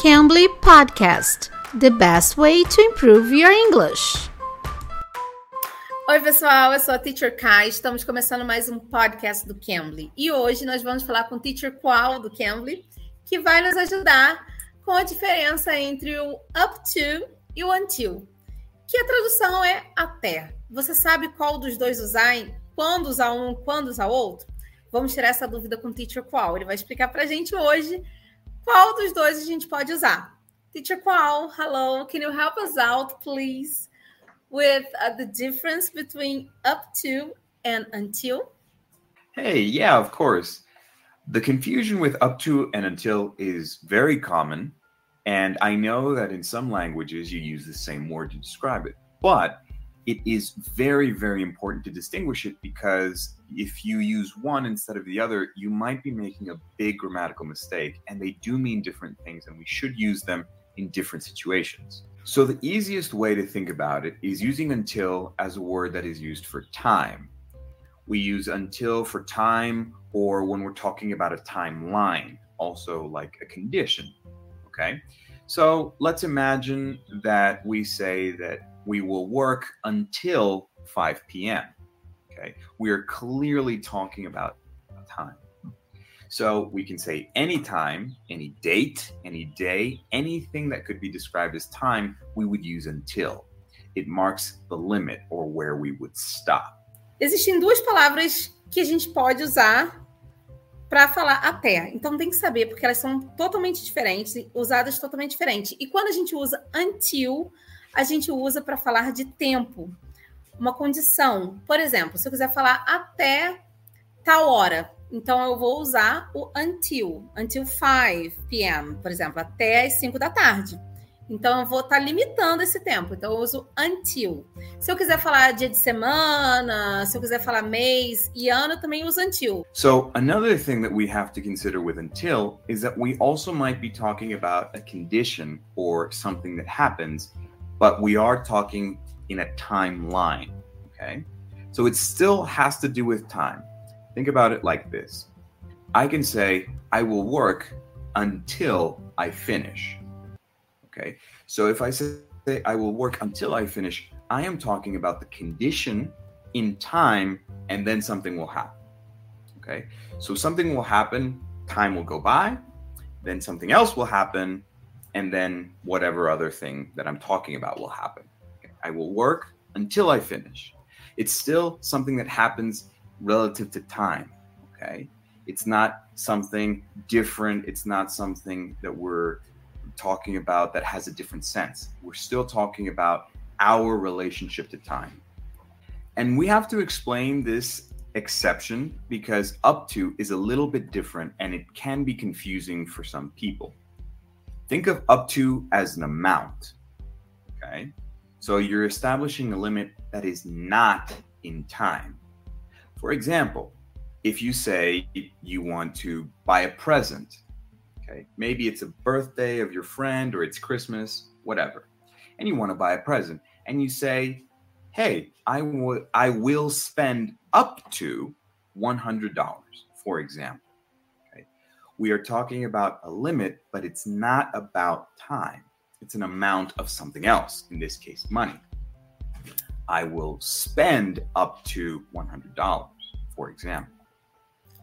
Cambly Podcast The best way to improve your English. Oi, pessoal, eu sou a Teacher Kai. Estamos começando mais um podcast do Cambly. E hoje nós vamos falar com o Teacher Qual do Cambly, que vai nos ajudar com a diferença entre o up to e o until, que a tradução é até. Você sabe qual dos dois usar, quando usar um, quando usar outro? Vamos tirar essa dúvida com o Teacher Qual. Ele vai explicar para a gente hoje qual dos dois a gente pode usar. Teacher Qual, hello, can you help us out, please, with uh, the difference between up to and until? Hey, yeah, of course. The confusion with up to and until is very common. And I know that in some languages you use the same word to describe it. But it is very, very important to distinguish it because if you use one instead of the other, you might be making a big grammatical mistake. And they do mean different things, and we should use them in different situations. So, the easiest way to think about it is using until as a word that is used for time. We use until for time or when we're talking about a timeline, also like a condition. Okay. So let's imagine that we say that we will work until 5 p.m. Okay. We are clearly talking about time. So we can say anytime, any date, any day, anything that could be described as time, we would use until. It marks the limit or where we would stop. Existem duas palavras que a gente pode usar para falar até. Então tem que saber porque elas são totalmente diferentes, usadas totalmente diferentes. E quando a gente usa until, a gente usa para falar de tempo, uma condição. Por exemplo, se eu quiser falar até tal hora, então eu vou usar o until, until 5 p.m., por exemplo, até as 5 da tarde. Então eu vou estar tá limitando esse tempo. Então eu uso until. Se eu quiser falar dia de semana, se eu quiser falar mês e ano, eu também uso until. So another thing that we have to consider with until is that we also might be talking about a condition or something that happens but we are talking in a timeline. Okay. So it still has to do with time. Think about it like this I can say, I will work until I finish. Okay. So if I say, I will work until I finish, I am talking about the condition in time and then something will happen. Okay. So something will happen, time will go by, then something else will happen, and then whatever other thing that I'm talking about will happen. I will work until I finish. It's still something that happens relative to time. Okay. It's not something different. It's not something that we're talking about that has a different sense. We're still talking about our relationship to time. And we have to explain this exception because up to is a little bit different and it can be confusing for some people. Think of up to as an amount. Okay. So you're establishing a limit that is not in time. For example, if you say you want to buy a present, okay, maybe it's a birthday of your friend or it's Christmas, whatever, and you want to buy a present, and you say, hey, I will I will spend up to $100, for example we are talking about a limit, but it's not about time. It's an amount of something else, in this case, money. I will spend up to $100, for example.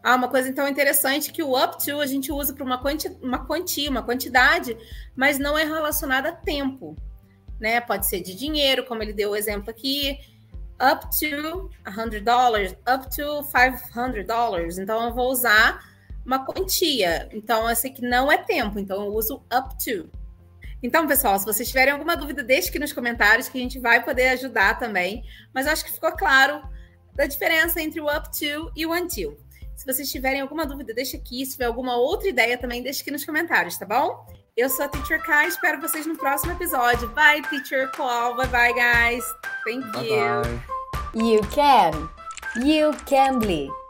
Ah, uma coisa então interessante que o up to a gente usa para uma, quanti uma quantia, uma quantidade, mas não é relacionada a tempo. Né? Pode ser de dinheiro, como ele deu o exemplo aqui, up to $100, up to $500. Então eu vou usar uma quantia. Então, eu sei que não é tempo, então eu uso up to. Então, pessoal, se vocês tiverem alguma dúvida, deixe aqui nos comentários que a gente vai poder ajudar também. Mas eu acho que ficou claro da diferença entre o up to e o until. Se vocês tiverem alguma dúvida, deixe aqui. Se tiver alguma outra ideia também, deixe aqui nos comentários, tá bom? Eu sou a Teacher Kai, espero vocês no próximo episódio. Bye, Teacher Call. Bye, bye, guys. Thank bye you. Bye. You can. You can be.